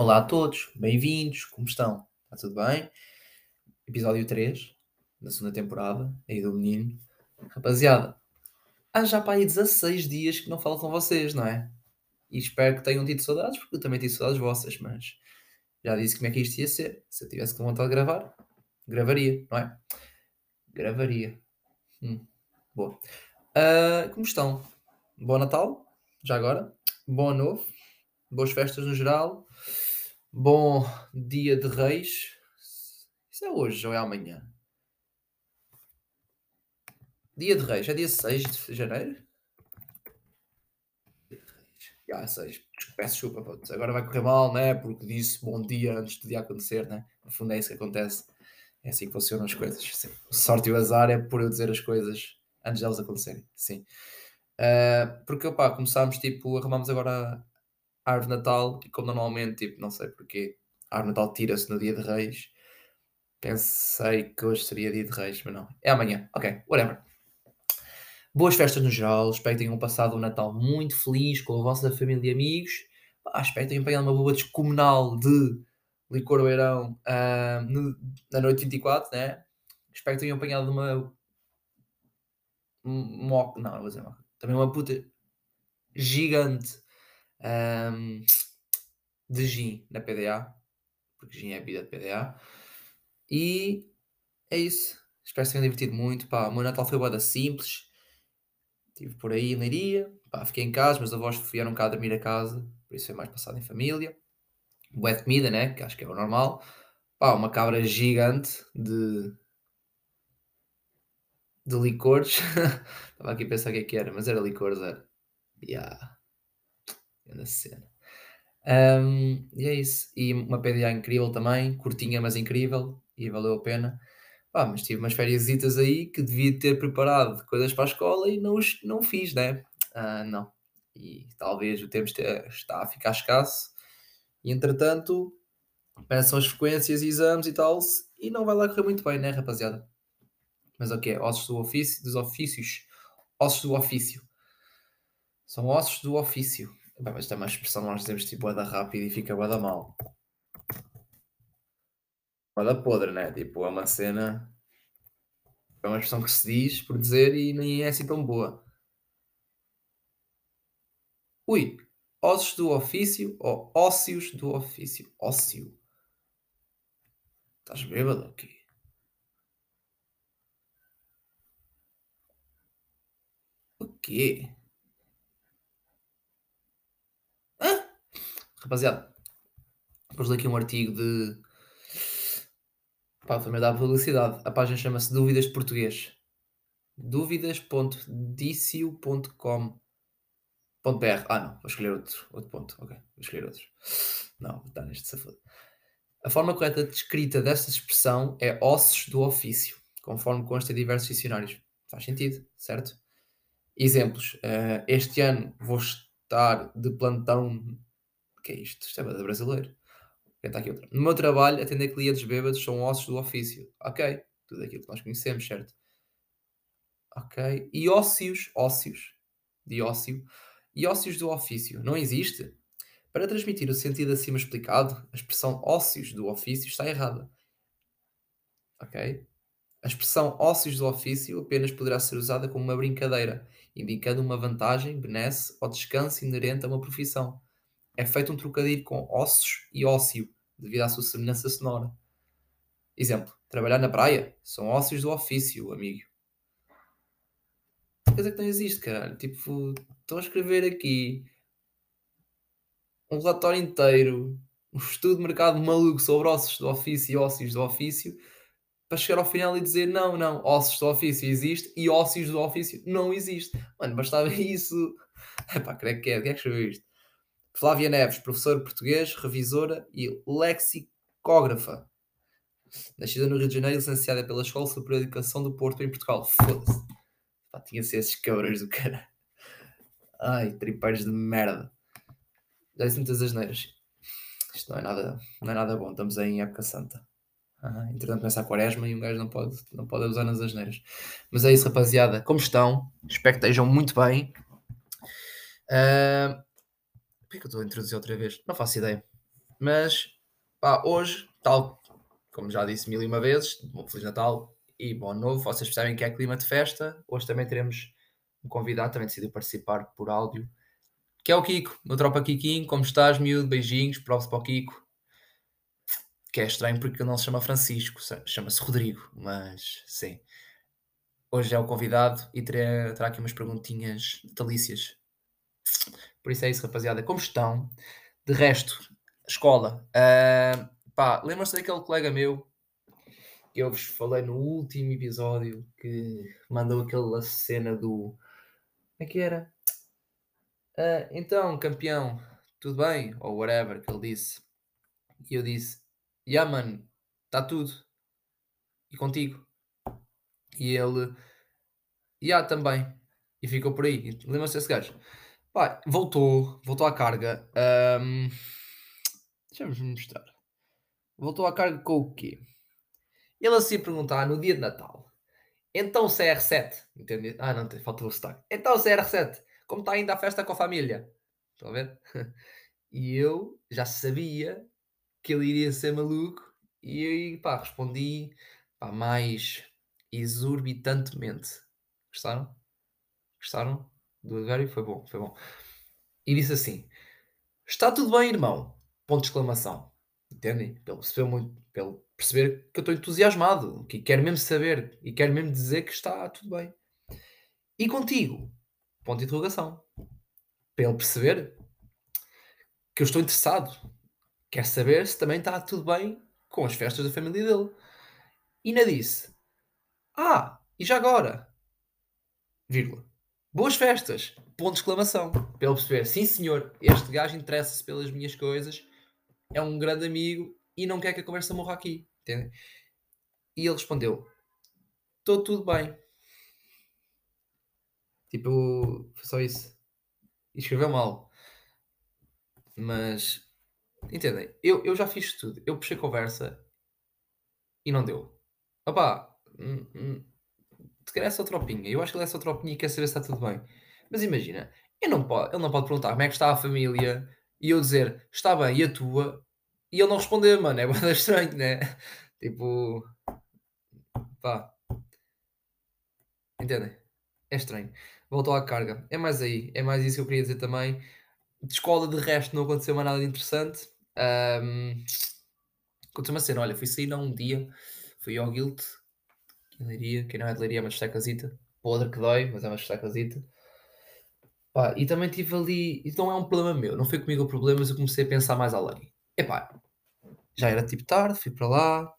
Olá a todos, bem-vindos, como estão? Está tudo bem? Episódio 3 da segunda temporada, aí do menino. Rapaziada, há já para aí 16 dias que não falo com vocês, não é? E espero que tenham tido saudades, porque eu também tive saudades vossas, mas já disse como é que isto ia ser. Se eu tivesse com vontade de gravar, gravaria, não é? Gravaria. Hum, boa. Uh, como estão? Bom Natal, já agora. Bom Novo. Boas festas no geral. Bom Dia de Reis. Isso é hoje ou é amanhã? Dia de Reis, é dia 6 de janeiro? Dia de Reis. Já, 6. Peço desculpa, agora vai correr mal, né? Porque disse bom dia antes do dia acontecer, né? No fundo é isso que acontece. É assim que funcionam as coisas. Sim. Sorte e o azar é por eu dizer as coisas antes delas acontecerem. Sim. Uh, porque, opá, começámos, tipo, arrumamos agora árvore de Natal e como normalmente, tipo, não sei porquê, a árvore de Natal tira-se no dia de Reis. Pensei que hoje seria dia de Reis, mas não. É amanhã. Ok, whatever. Boas festas no geral. Espero que tenham passado um Natal muito feliz com a vossa família e amigos. Ah, espero que tenham apanhado uma boa descomunal de licor beirão uh, no, na noite 24, né? Espero que tenham apanhado uma. Moca. Não, não vou dizer moca. Também uma puta gigante um, de gin na PDA. Porque gin é a vida de PDA. E é isso. Espero que tenham divertido muito. Pá, o meu Natal foi boa simples Estive por aí em Leiria, pá, fiquei em casa, meus avós vieram cá dormir a casa, por isso foi mais passado em família. Boa comida, né? Que acho que é o normal. Pá, uma cabra gigante de. de licores. Estava aqui a pensar o que é que era, mas era licores, era. Yeah. Grande cena. Um, e é isso. E uma PDA incrível também, curtinha, mas incrível, e valeu a pena. Pá, mas tive umas férias aí que devia ter preparado coisas para a escola e não, não fiz, né? Ah, não. E talvez o tempo está a ficar escasso. E entretanto, pensam as frequências exames e tal, e não vai lá correr muito bem, né, rapaziada? Mas o okay, que? Ossos do ofício, dos ofícios. Ossos do ofício. São ossos do ofício. Bem, mas tem uma expressão nós dizemos tipo bada rápido e fica bada mal moda podre, né? Tipo, é uma cena. É uma expressão que se diz por dizer e nem é assim tão boa. Ui, ossos do ofício ou ósseos do ofício? Ósseo. Estás bêbado aqui? O quê? Rapaziada, pus aqui um artigo de Pá, também dá publicidade. A página chama-se Dúvidas de Português. dúvidas.dicio.com.br Ah, não, vou escolher outro, outro ponto. Ok, vou escolher outro. Não, estar neste safado. A forma correta de escrita desta expressão é ossos do ofício, conforme consta em diversos dicionários. Faz sentido, certo? Exemplos. Uh, este ano vou estar de plantão. Que é isto? Isto é brasileiro. Está aqui outra. No meu trabalho, atender clientes bêbados são ossos do ofício. Ok. Tudo aquilo que nós conhecemos, certo? Ok. E ósseos, ósseos, de ósseo, e ósseos do ofício. Não existe? Para transmitir o sentido acima explicado, a expressão ósseos do ofício está errada. Ok? A expressão ósseos do ofício apenas poderá ser usada como uma brincadeira, indicando uma vantagem, benesse ou descanso inerente a uma profissão é feito um trocadilho com ossos e ósseo, devido à sua semelhança sonora. Exemplo, trabalhar na praia são ósseos do ofício, amigo. Quer dizer que não existe, caralho. Tipo, estão a escrever aqui um relatório inteiro, um estudo de mercado maluco sobre ossos do ofício e ósseos do ofício, para chegar ao final e dizer não, não, ossos do ofício existe e ósseos do ofício não existe. Mano, bastava isso. Epá, creio que é. Quem é que escreveu isto? Flávia Neves, professora português, revisora e lexicógrafa. Nascida no Rio de Janeiro, licenciada pela Escola Superior de Educação do Porto, em Portugal. Foda-se. tinha ser esses cabrões do cara. Ai, tripeiros de merda. Já disse muitas asneiras. Isto não é nada, não é nada bom. Estamos em época santa. Ah, entretanto, começa a quaresma e um gajo não pode, não pode usar nas asneiras. Mas é isso, rapaziada. Como estão? Espero que estejam muito bem. Uh, Porquê que eu estou a introduzir outra vez? Não faço ideia. Mas, pá, hoje, tal como já disse mil e uma vezes, bom Feliz Natal e Bom Novo, vocês percebem que é clima de festa. Hoje também teremos um convidado, também decidiu participar por áudio, que é o Kiko, meu tropa Kikinho. Como estás, miúdo? Beijinhos, provas para o Kiko. Que é estranho porque ele não se chama Francisco, chama-se Rodrigo, mas sim. Hoje é o convidado e terá, aqui umas perguntinhas delícias. Por isso é isso, rapaziada. Como estão? De resto, escola. Uh, pá, lembram-se daquele colega meu que eu vos falei no último episódio que mandou aquela cena do. Como é que era? Uh, então, campeão, tudo bem? Ou whatever que ele disse. E eu disse: Yeah, mano, está tudo. E contigo. E ele: Yeah, também. E ficou por aí. Lembra-se desse gajo? Pá, voltou, voltou à carga. Um, Deixa-me mostrar. Voltou à carga com o quê? Ele assim perguntar no dia de Natal. Então CR7, entende? Ah, não, faltou o sotaque. Então CR7, como está ainda a festa com a família? Estão a ver? E eu já sabia que ele iria ser maluco e pá, respondi pá, mais exorbitantemente. Gostaram? Gostaram do advérbio? Foi bom, foi bom. E disse assim: Está tudo bem, irmão? Ponto de exclamação. Entendem? Pelo perceber, muito, pelo perceber que eu estou entusiasmado, que quero mesmo saber e quero mesmo dizer que está tudo bem. E contigo? Ponto de interrogação. Ele perceber que eu estou interessado. Quer saber se também está tudo bem com as festas da família dele. E ainda disse: Ah, e já agora? Vírgula. Boas festas! Ponto de exclamação. Para ele perceber, sim senhor, este gajo interessa-se pelas minhas coisas, é um grande amigo e não quer que a conversa morra aqui. Entende? E ele respondeu: Estou tudo bem. Tipo, foi só isso. E escreveu mal. Mas, entendem? Eu, eu já fiz tudo. Eu puxei conversa e não deu. Opá, hum, hum, se calhar é só tropinha. Eu acho que ele é só tropinha e quer saber se está tudo bem. Mas imagina, ele não pode, ele não pode perguntar como é que está a família e eu dizer está bem e a tua e ele não responder, mano. É bastante estranho, né? Tipo, pá, entendem? É estranho. Voltou à carga. É mais aí. É mais isso que eu queria dizer também. De escola, de resto, não aconteceu mais nada interessante. Um, aconteceu uma cena. Olha, fui sair há um dia. Fui ao Guild. Que Leiria. Quem não é de Leiria é uma destacazita. Podre que dói, mas é uma destacazita. Pá, e também tive ali. Não é um problema meu. Não foi comigo o problema, mas eu comecei a pensar mais além. Epá, já era tipo tarde. Fui para lá.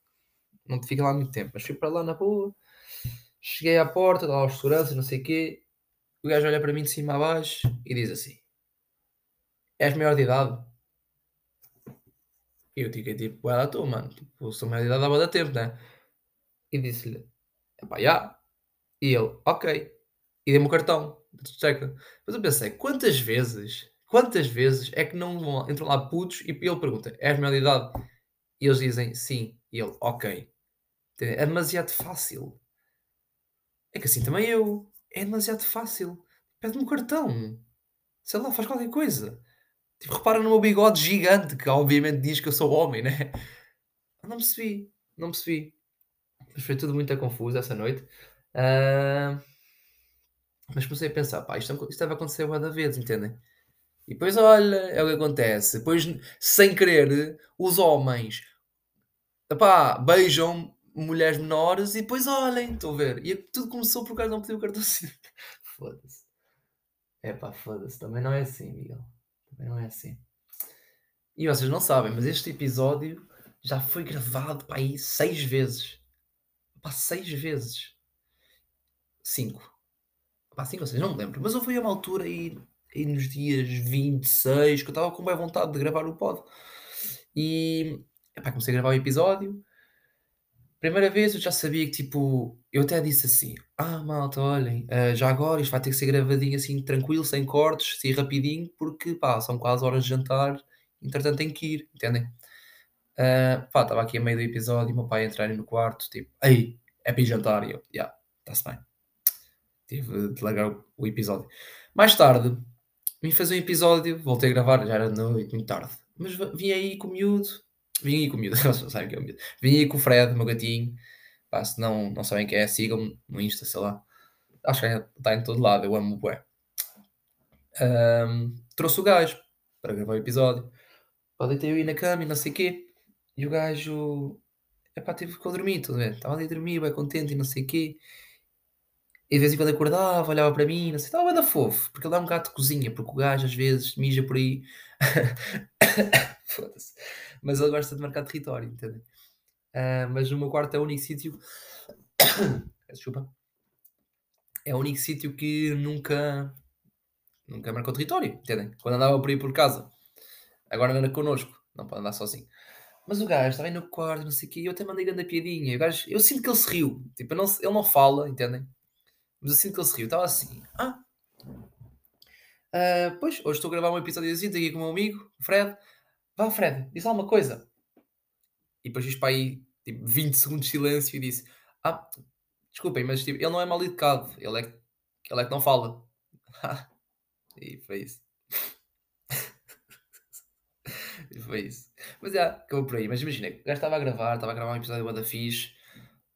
Não fiquei lá muito tempo, mas fui para lá na boa. Cheguei à porta, lá aos seguranças, não sei o quê. O gajo olha para mim de cima a baixo e diz assim: És maior de idade? E eu fiquei tipo, ela estou, mano. Tipo, sou maior de idade há muito tempo, né? E disse-lhe: Epá. E ele: Ok. E dei-me o cartão. Mas eu pensei: quantas vezes, quantas vezes é que não vão, entram lá putos e ele pergunta: És maior de idade? E eles dizem: Sim. E ele: Ok. É demasiado fácil. É que assim também eu. É demasiado fácil. Pede-me um cartão. Sei lá, faz qualquer coisa. Tipo, repara no meu bigode gigante, que obviamente diz que eu sou homem, né? Não percebi. Não percebi. Mas foi tudo muito confuso essa noite. Uh... Mas comecei a pensar, pá, isto, isto deve acontecer uma vez, entendem? E depois, olha, é o que acontece. Depois, sem querer, os homens epá, beijam mulheres menores e depois olhem, estou a ver. E tudo começou por causa de não pedir o cartão Foda-se. É pá, foda-se. Também não é assim, Miguel. Também não é assim. E vocês não sabem, mas este episódio já foi gravado para aí seis vezes. Pá, seis vezes. Cinco. Pá, cinco ou seis, não me lembro. Mas houve uma altura aí, aí nos dias 26 que eu estava com bem vontade de gravar o pod. E epá, comecei a gravar o episódio Primeira vez eu já sabia que, tipo, eu até disse assim: Ah, malta, olhem, uh, já agora isto vai ter que ser gravadinho assim, tranquilo, sem cortes, assim, rapidinho, porque, pá, são quase horas de jantar, entretanto tenho que ir, entendem? Uh, pá, estava aqui a meio do episódio meu pai entrar no quarto, tipo, ei, é para jantar, e eu, já, yeah, está-se bem. Tive de largar o, episódio. Mais tarde, vim fazer um episódio, voltei a gravar, já era noite, muito tarde, mas vim aí com o miúdo, vim aí com o miúdo, sabem que é o miúdo, vim aí com o Fred, meu gatinho, pá, se não, não sabem quem é, sigam-me no Insta, sei lá, acho que está em todo lado, eu amo o bué. Um, trouxe o gajo para gravar o episódio, pá, deitei eu ir na cama e não sei o quê, e o gajo, epá, teve que dormir, estava ali a dormir, bem contente e não sei o quê, e de vez em quando acordava, olhava para mim, não sei, estava bem fofo, porque ele dá um gato de cozinha, porque o gajo às vezes mija por aí. Foda-se. Mas ele gosta de marcar território, entendem? Uh, mas o meu quarto é o único sítio. Desculpa. É o único sítio que nunca. Nunca marcou território, entendem? Quando andava por aí por casa. Agora anda connosco, não pode andar sozinho. Mas o gajo estava aí no quarto, não sei o quê, eu até mandei grande piadinha. O gajo, eu sinto que ele se riu. Tipo, não, ele não fala, entendem? Mas assim que ele se riu, estava assim. Ah, uh, pois, hoje estou a gravar um episódio assim, aqui com o meu amigo, Fred. Vá, Fred, diz alguma coisa. E depois fiz para aí tipo, 20 segundos de silêncio e disse: Ah, desculpem, mas tipo, ele não é mal educado, ele é, ele é que não fala. e foi isso. E foi isso. Mas já, acabou por aí. Mas imagina, o gajo estava a gravar, estava a gravar um episódio da fixe,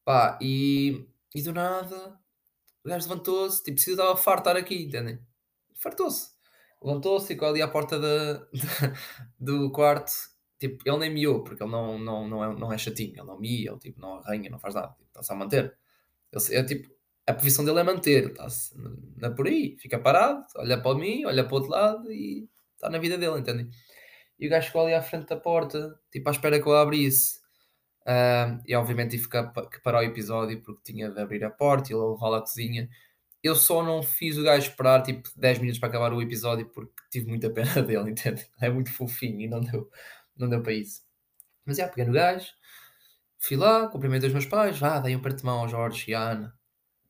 pá, e, e do nada o gajo levantou-se, tipo, se estava de estar aqui, entendem? Fartou-se. Levantou-se, ficou ali à porta da, do quarto. Tipo, ele nem miou, porque ele não, não, não, é, não é chatinho, ele não mia, ele tipo, não arranha, não faz nada, tipo, está-se a manter. Ele, é tipo, a posição dele é manter, está-se por aí, fica parado, olha para mim, olha para o outro lado e está na vida dele, entendem? E o gajo ficou ali à frente da porta, tipo, à espera que eu abrisse. E obviamente tive que, parar o episódio porque tinha de abrir a porta e levá-lo à cozinha. Eu só não fiz o gajo esperar tipo 10 minutos para acabar o episódio porque tive muita pena dele, entende? É muito fofinho e não deu, não deu para isso. Mas já, peguei no gajo, fui lá, cumprimentei os meus pais, vá, dei um perto de mão ao Jorge e à Ana,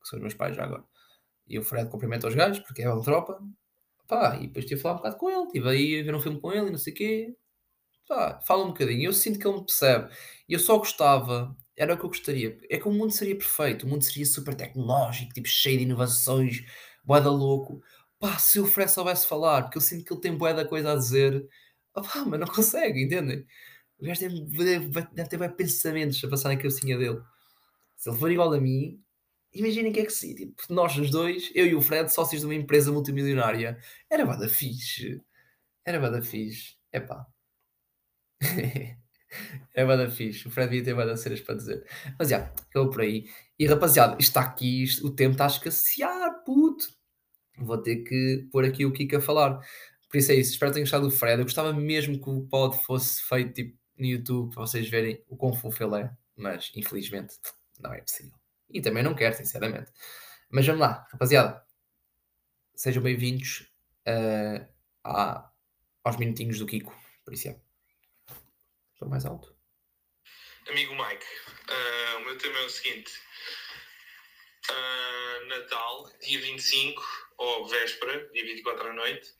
que são os meus pais já agora. E o Fred cumprimenta os gajos porque é uma tropa. Pá, e depois estive a falar um bocado com ele, estive aí a ver um filme com ele e não sei o quê pá, fala um bocadinho. Eu sinto que ele me percebe. E eu só gostava, era o que eu gostaria. É que o mundo seria perfeito, o mundo seria super tecnológico, tipo cheio de inovações, boeda louco. Pá, se o Fred soubesse falar, porque eu sinto que ele tem boeda coisa a dizer, pá, mas não consegue, entendem? O gajo deve, deve, deve ter pensamentos a passar na cabecinha dele. Se ele for igual a mim, imaginem que é que se, tipo, nós os dois, eu e o Fred, sócios de uma empresa multimilionária, era bada fixe. Era bada fixe. É pá. é bada fixe. O Fred devia ter bada cenas para dizer. Mas já, acabou por aí. E rapaziada, está aqui, isto, o tempo está a escassear, puto. Vou ter que pôr aqui o Kiko a falar. Por isso é isso. Espero que tenham gostado do Fred. Eu gostava mesmo que o pod fosse feito tipo, no YouTube para vocês verem o quão fofo ele é. Mas infelizmente não é possível. E também não quero, sinceramente. Mas vamos lá, rapaziada. Sejam bem-vindos uh, aos minutinhos do Kiko. Por isso é. Estou mais alto. Amigo Mike, uh, o meu tema é o seguinte: uh, Natal, dia 25, ou véspera, dia 24 à noite,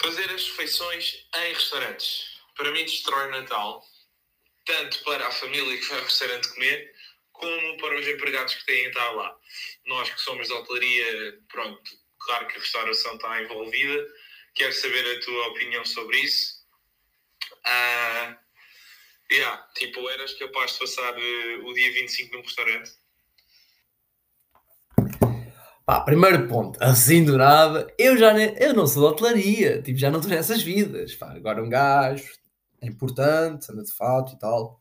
fazer as refeições em restaurantes. Para mim, destrói o Natal, tanto para a família que vai ao restaurante comer, como para os empregados que têm estar lá. Nós que somos de hotelaria, pronto, claro que a restauração está envolvida. Quero saber a tua opinião sobre isso Uh, yeah, tipo, eras capaz de passar uh, o dia 25 num restaurante? Pá, primeiro ponto, assim do nada, eu já eu não sou de hotelaria, tipo, já não estou nessas vidas. Pá, agora um gajo é importante, anda de fato e tal.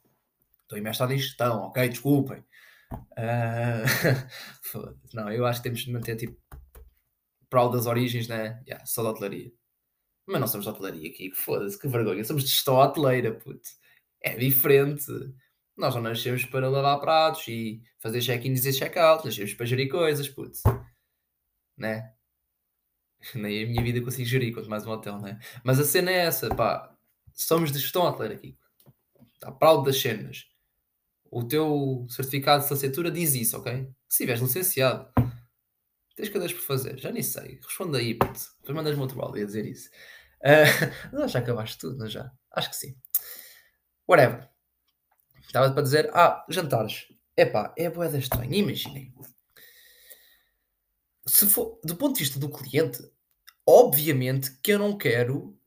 Estou imerso em gestão, ok? Desculpem. Uh, não, eu acho que temos de manter tipo prol das origens, né? Yeah, só da hotelaria. Mas não somos de hotelaria aqui, foda-se, que vergonha. Somos de gestão hoteleira, puto. É diferente. Nós não nascemos para lavar pratos e fazer check-in e check-out. Nascemos para gerir coisas, puto. Né? Nem a minha vida consigo gerir, quanto mais um hotel, né? Mas a cena é essa, pá. Somos de gestão hoteleira aqui. Está proud das cenas. O teu certificado de licenciatura diz isso, ok? Se estiveres licenciado, tens cadeiras por fazer. Já nem sei. Responde aí, puto. Depois mandas-me outro áudio a dizer isso. Uh, já acabaste tudo, não já? Acho que sim. Whatever. Estava para dizer, ah, jantares. Epá, é boeda estranha. Imaginem. Se for, do ponto de vista do cliente, obviamente que eu não quero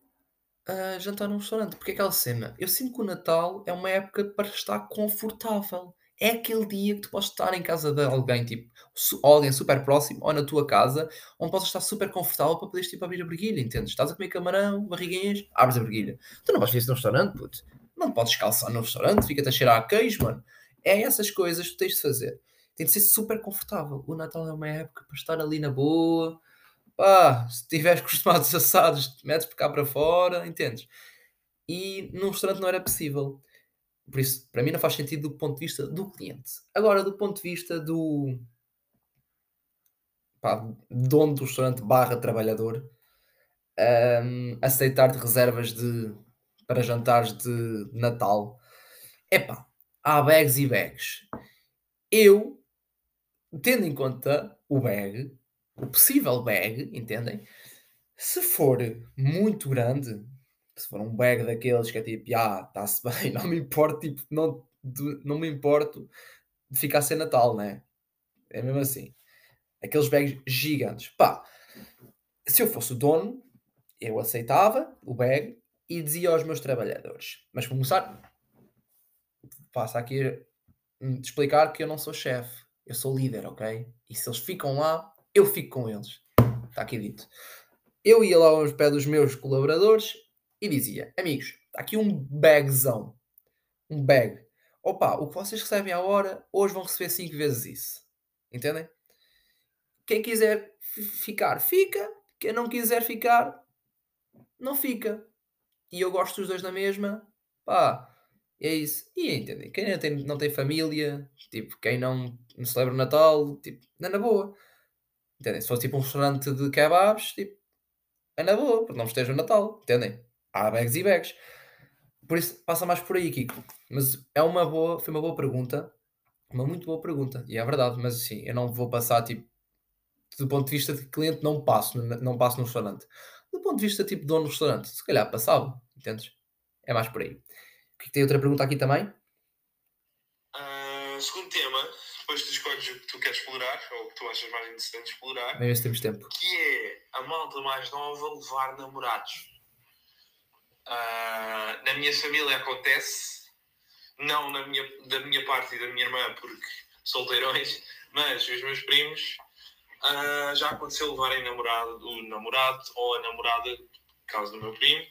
a jantar num restaurante, porque é aquela cena, eu sinto que o Natal é uma época para estar confortável. É aquele dia que tu podes estar em casa de alguém, tipo, su alguém super próximo, ou na tua casa, onde podes estar super confortável para poderes, tipo, abrir a briguilha, entendes? Estás a comer camarão, barriguinhas, abres a briguilha. Tu não vais fazer isso num restaurante, puto. Não podes calçar no restaurante, fica-te a cheirar a queijo, mano. É essas coisas que tu tens de fazer. Tem de ser super confortável. O Natal é uma época para estar ali na boa, pá, se tiveres com os assados, metes por cá para fora, entendes? E num restaurante não era possível. Por isso, para mim não faz sentido do ponto de vista do cliente. Agora, do ponto de vista do pá, dono do restaurante barra trabalhador, hum, aceitar de reservas de, para jantares de Natal, epá, há bags e bags. Eu, tendo em conta o bag, o possível bag, entendem? Se for muito grande, se for um bag daqueles que é tipo, ah, está-se bem, não me importo, tipo, não, de- não me importo de ficar sem Natal, né? É mesmo assim. Aqueles bags gigantes. Pá, se eu fosse o dono, eu aceitava o bag e dizia aos meus trabalhadores. Mas começar, passa aqui de explicar que eu não sou chefe, eu sou líder, ok? E se eles ficam lá, eu fico com eles. Está aqui dito. Eu ia lá aos pés dos meus colaboradores e dizia: Amigos, está aqui um bagzão. Um bag. Opa, o que vocês recebem à hora, hoje vão receber 5 vezes isso. Entendem? Quem quiser fi- ficar, fica. Quem não quiser ficar, não fica. E eu gosto dos dois na mesma. Pá, é isso. E entendem? Quem não tem, não tem família, tipo, quem não, não celebra o Natal, tipo, não é na boa. Entendem? Se fosse tipo um restaurante de kebabs, tipo, é na boa, porque não festeja o Natal, entendem? Há bags e bags. Por isso, passa mais por aí, Kiko. Mas é uma boa, foi uma boa pergunta, uma muito boa pergunta, e é verdade, mas assim, eu não vou passar, tipo, do ponto de vista de cliente, não passo, não passo no restaurante. Do ponto de vista, tipo, dono do restaurante, se calhar passava, entendes? É mais por aí. O que tem outra pergunta aqui também? Ah, segundo tema, depois tu escolhes o que tu queres explorar, ou o que tu achas mais interessante explorar, se temos tempo. que é a malta mais nova levar namorados. Ah, na minha família acontece, não na minha, da minha parte e da minha irmã, porque solteirões, mas os meus primos ah, já aconteceu levarem namorado, o namorado ou a namorada, no caso do meu primo.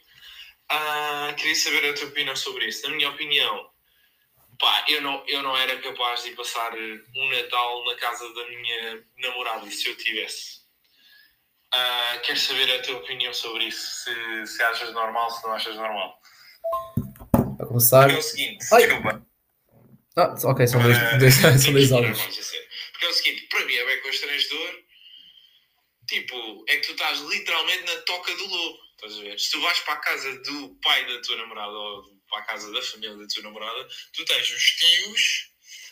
Ah, queria saber a tua opinião sobre isso. Na minha opinião, pá, eu não, eu não era capaz de passar um Natal na casa da minha namorada, se eu tivesse. Quero saber a tua opinião sobre isso. Se, se achas normal, se não achas normal. Para começar. Porque é o seguinte, Ai. desculpa. Ah, ok, são dois, Ah, dois, são dois é sério. Porque é o seguinte, para mim é bem constrangedor. Tipo, é que tu estás literalmente na toca do lobo. Estás a ver? Se tu vais para a casa do pai da tua namorada ou para a casa da família da tua namorada, tu tens os tios,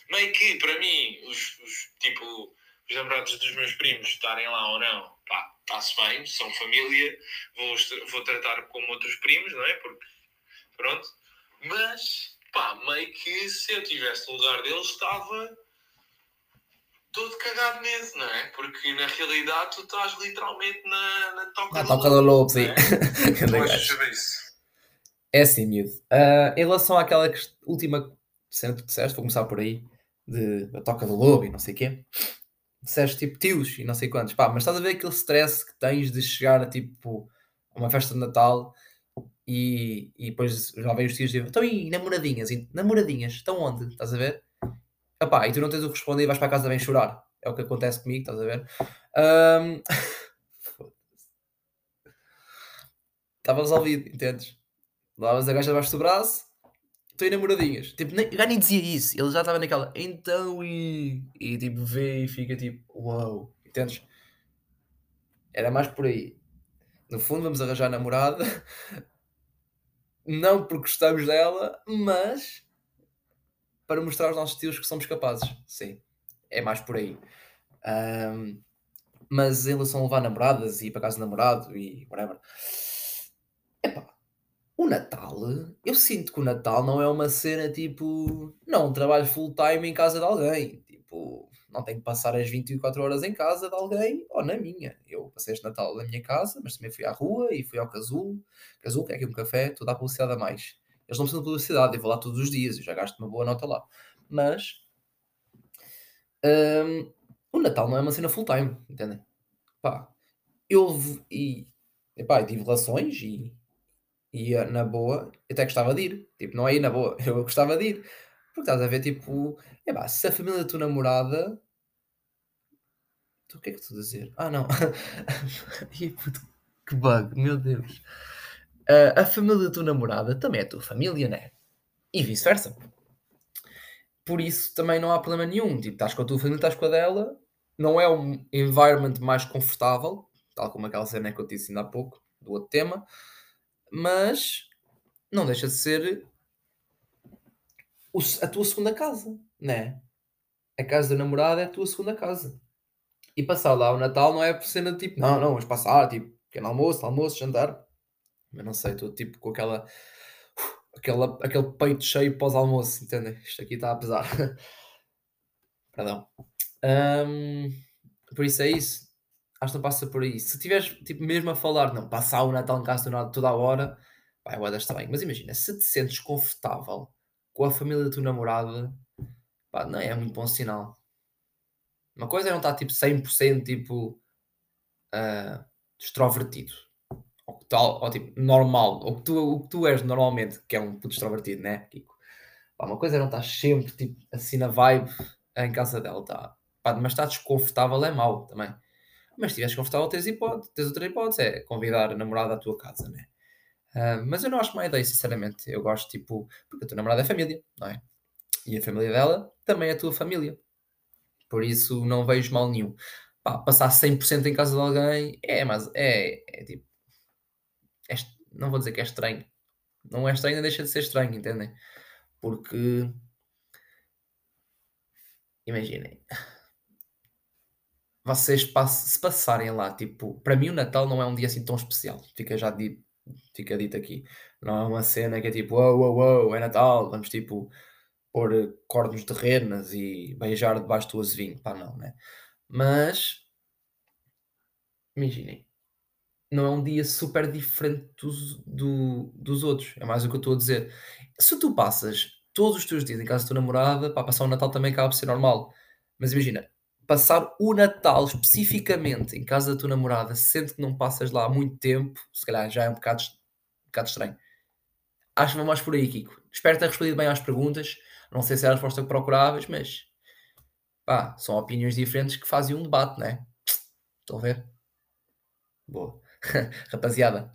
meio que para mim, os, os- tipo, os namorados dos meus primos estarem lá ou não, pá, está-se bem, são família, vou, vou tratar como outros primos, não é? Porque, pronto. Mas, pá, meio que se eu estivesse no lugar deles, estava todo cagado mesmo, não é? Porque na realidade tu estás literalmente na, na toca Ah, do toca do lobo, sim. é? Tu achas sobre isso? É assim, miúdo. Ah, em relação àquela última cena que tu disseste, vou começar por aí, de a toca do lobo e não sei o quê. Disseste tipo tios e não sei quantos. Pá, mas estás a ver aquele stress que tens de chegar a tipo uma festa de Natal e, e depois já vem os tios e dizem, estão aí, namoradinhas, e, namoradinhas, estão onde? Estás a ver? Epá, e tu não tens o que responder e vais para a casa bem chorar. É o que acontece comigo, estás a ver? Ahm, Estava resolvido, entendes? Davas a gaja debaixo do braço, estou em namoradinhas. Tipo, nem, o gajo nem dizia isso. Ele já estava naquela, então e. E tipo, vê e fica tipo, uau, entendes? Era mais por aí. No fundo, vamos arranjar namorada. Não porque gostamos dela, mas para mostrar aos nossos tios que somos capazes. Sim, é mais por aí. Ahm, mas em relação a levar namoradas e ir para casa do namorado e whatever. Epá, o Natal, eu sinto que o Natal não é uma cena tipo. Não, trabalho full time em casa de alguém. Tipo, não tenho que passar as 24 horas em casa de alguém ou na minha. Eu passei este Natal na minha casa, mas também fui à rua e fui ao Casulo. Casulo, que é aqui um café, estou a publicidade a mais. Eles não precisam de publicidade, eu vou lá todos os dias, eu já gasto uma boa nota lá. Mas hum, o Natal não é uma cena full time, entendem? Pá, eu e, epá, tive relações e ia na boa, eu até gostava de ir. Tipo, não é ir na boa, eu gostava de ir. Porque estás a ver, tipo, epá, se a família da tua namorada. Tu, o que é que tu dizer? Ah, não. Que bug, meu Deus. Uh, a família da tua namorada também é tua família, né? E vice-versa. Por isso também não há problema nenhum. Tipo, estás com a tua família, estás com a dela. Não é um environment mais confortável, tal como aquela cena que eu te disse ainda há pouco, do outro tema mas não deixa de ser a tua segunda casa, né? A casa da namorada é a tua segunda casa. E passar lá o Natal não é por cena tipo, não, não, vamos passar, tipo, pequeno almoço, almoço, jantar. Mas não sei, estou tipo com aquela, aquela aquele peito cheio pós-almoço, entendem? Isto aqui está a pesar. Perdão. Um, por isso é isso acho que não passa por aí. Se tiveres, tipo, mesmo a falar, não, passar o Natal em casa do nada toda a hora, vai, é estranho. Mas imagina, se te sentes confortável com a família da tua namorada, pá, não é muito bom sinal. Uma coisa é não estar, tipo, 100% tipo, uh, extrovertido. Ou, tal, ou, tipo, normal. Ou que tu, o que tu és normalmente, que é um puto extrovertido, né, Kiko? Pá, uma coisa é não estar sempre, tipo, assim na vibe em casa dela, tá? Pá, mas estar desconfortável é mau também. Mas se estiveres confortável, tens, hipótese, tens outra hipótese, é convidar a namorada à tua casa, né? Uh, mas eu não acho má ideia, sinceramente. Eu gosto, tipo, porque a tua namorada é família, não é? E a família dela também é a tua família. Por isso não vejo mal nenhum. Pá, passar 100% em casa de alguém é, mas é, é tipo. É, não vou dizer que é estranho. Não é estranho, deixa de ser estranho, entendem? Porque. Imaginem vocês se passarem lá, tipo, para mim o Natal não é um dia assim tão especial, fica já dito, fica dito aqui. Não é uma cena que é tipo, uou, uou, uou, é Natal, vamos tipo pôr eh, cornos de renas e beijar debaixo do azevinho, pá, não, né? Mas, imaginem, não é um dia super diferente dos, do, dos outros, é mais o que eu estou a dizer. Se tu passas todos os teus dias em casa da tua namorada, pá, passar o Natal também acaba por ser normal. Mas imagina, passar o Natal especificamente em casa da tua namorada, sendo que não passas lá há muito tempo, se calhar já é um bocado, um bocado estranho. Acho que vamos mais por aí, Kiko. Espero ter respondido bem às perguntas. Não sei se era a resposta que procuravas, mas pá, são opiniões diferentes que fazem um debate, não é? Estão a ver? Boa. Rapaziada,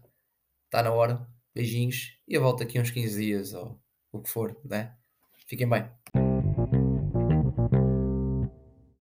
está na hora. Beijinhos e eu volto aqui uns 15 dias ou o que for, né? Fiquem bem.